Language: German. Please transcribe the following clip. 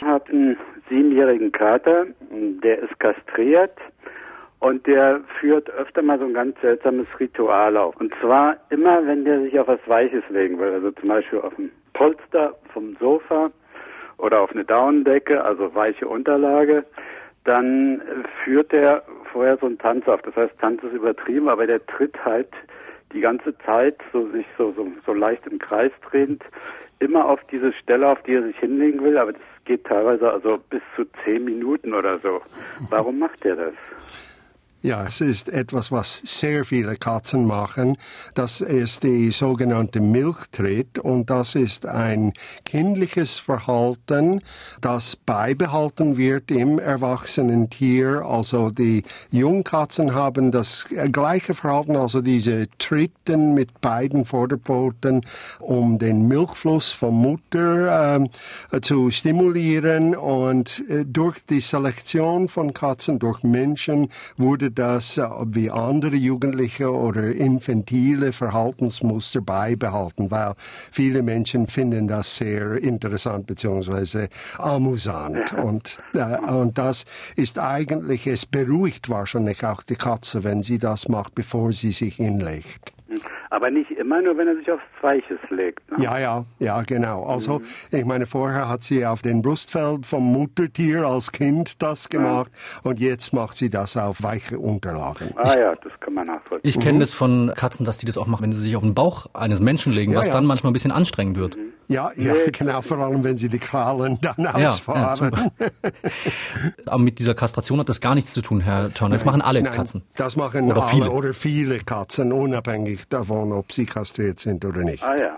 Ich habe einen siebenjährigen Kater, der ist kastriert und der führt öfter mal so ein ganz seltsames Ritual auf. Und zwar immer, wenn der sich auf was Weiches legen will, also zum Beispiel auf ein Polster vom Sofa oder auf eine Daunendecke, also weiche Unterlage, dann führt er vorher so einen Tanz auf. Das heißt, Tanz ist übertrieben, aber der tritt halt die ganze Zeit so sich so, so, so leicht im Kreis drehend immer auf diese Stelle, auf die er sich hinlegen will, aber das geht teilweise also bis zu zehn Minuten oder so. Warum macht er das? Ja, es ist etwas, was sehr viele Katzen machen. Das ist die sogenannte Milchtritt und das ist ein kindliches Verhalten, das beibehalten wird im erwachsenen Tier. Also die Jungkatzen haben das gleiche Verhalten, also diese Tritten mit beiden Vorderpfoten, um den Milchfluss von Mutter äh, zu stimulieren und äh, durch die Selektion von Katzen durch Menschen wurde das äh, wie andere Jugendliche oder infantile Verhaltensmuster beibehalten, weil viele Menschen finden das sehr interessant beziehungsweise amüsant. Und, äh, und das ist eigentlich, es beruhigt wahrscheinlich auch die Katze, wenn sie das macht, bevor sie sich hinlegt. Aber nicht immer nur, wenn er sich aufs Weiches legt. Ne? Ja, ja, ja, genau. Also, mhm. ich meine, vorher hat sie auf den Brustfeld vom Muttertier als Kind das gemacht ja. und jetzt macht sie das auf weiche Unterlagen. Ah ja, das kann man nachvollziehen. Ich kenne mhm. das von Katzen, dass die das auch machen, wenn sie sich auf den Bauch eines Menschen legen, ja, was ja. dann manchmal ein bisschen anstrengend wird. Mhm. Ja, ja, genau, vor allem wenn sie die Krallen dann ausfahren. Ja, Aber mit dieser Kastration hat das gar nichts zu tun, Herr Turner. Das machen alle nein, Katzen. Das machen oder alle viele. oder viele Katzen, unabhängig davon, ob sie kastriert sind oder nicht. Ah ja.